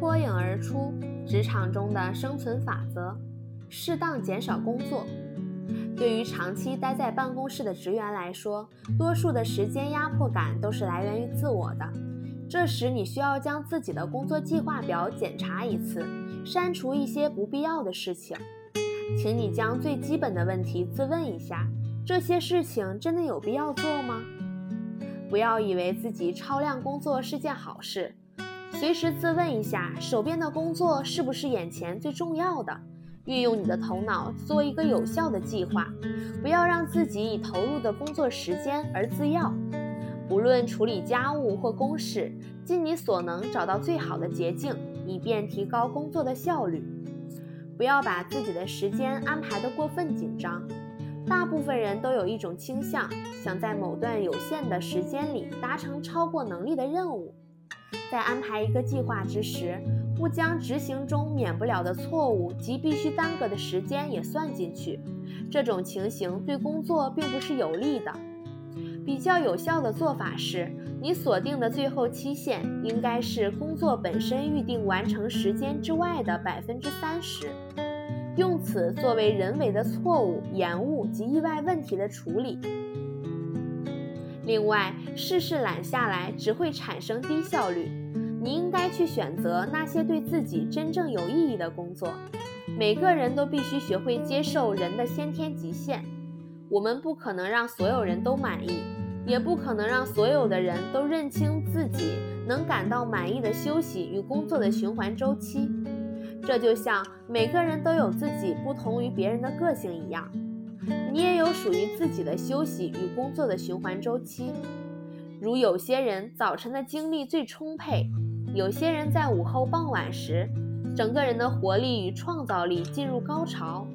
脱颖而出，职场中的生存法则：适当减少工作。对于长期待在办公室的职员来说，多数的时间压迫感都是来源于自我的。这时，你需要将自己的工作计划表检查一次，删除一些不必要的事情。请你将最基本的问题自问一下：这些事情真的有必要做吗？不要以为自己超量工作是件好事，随时自问一下，手边的工作是不是眼前最重要的？运用你的头脑做一个有效的计划，不要让自己以投入的工作时间而自耀。不论处理家务或公事，尽你所能找到最好的捷径，以便提高工作的效率。不要把自己的时间安排得过分紧张。大部分人都有一种倾向，想在某段有限的时间里达成超过能力的任务。在安排一个计划之时，不将执行中免不了的错误及必须耽搁的时间也算进去，这种情形对工作并不是有利的。比较有效的做法是，你锁定的最后期限应该是工作本身预定完成时间之外的百分之三十，用此作为人为的错误、延误及意外问题的处理。另外，事事揽下来只会产生低效率。你应该去选择那些对自己真正有意义的工作。每个人都必须学会接受人的先天极限。我们不可能让所有人都满意，也不可能让所有的人都认清自己能感到满意的休息与工作的循环周期。这就像每个人都有自己不同于别人的个性一样，你也有属于自己的休息与工作的循环周期。如有些人早晨的精力最充沛。有些人在午后傍晚时，整个人的活力与创造力进入高潮。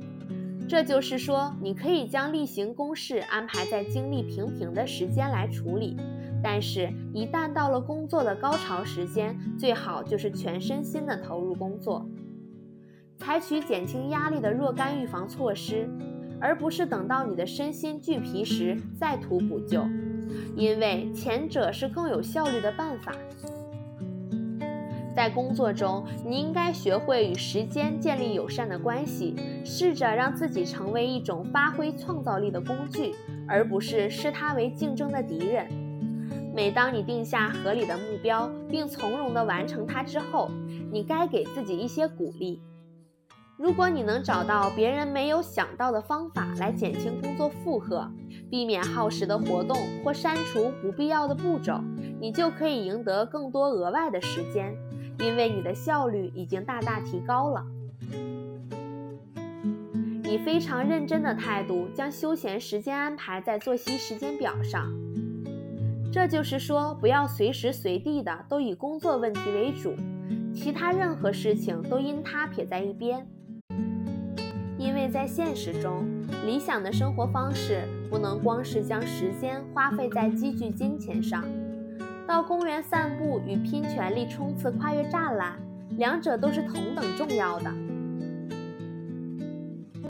这就是说，你可以将例行公事安排在精力平平的时间来处理，但是，一旦到了工作的高潮时间，最好就是全身心的投入工作，采取减轻压力的若干预防措施，而不是等到你的身心俱疲时再图补救，因为前者是更有效率的办法。在工作中，你应该学会与时间建立友善的关系，试着让自己成为一种发挥创造力的工具，而不是视它为竞争的敌人。每当你定下合理的目标，并从容地完成它之后，你该给自己一些鼓励。如果你能找到别人没有想到的方法来减轻工作负荷，避免耗时的活动或删除不必要的步骤，你就可以赢得更多额外的时间。因为你的效率已经大大提高了，以非常认真的态度将休闲时间安排在作息时间表上。这就是说，不要随时随地的都以工作问题为主，其他任何事情都因它撇在一边。因为在现实中，理想的生活方式不能光是将时间花费在积聚金钱上。到公园散步与拼全力冲刺跨越栅栏，两者都是同等重要的。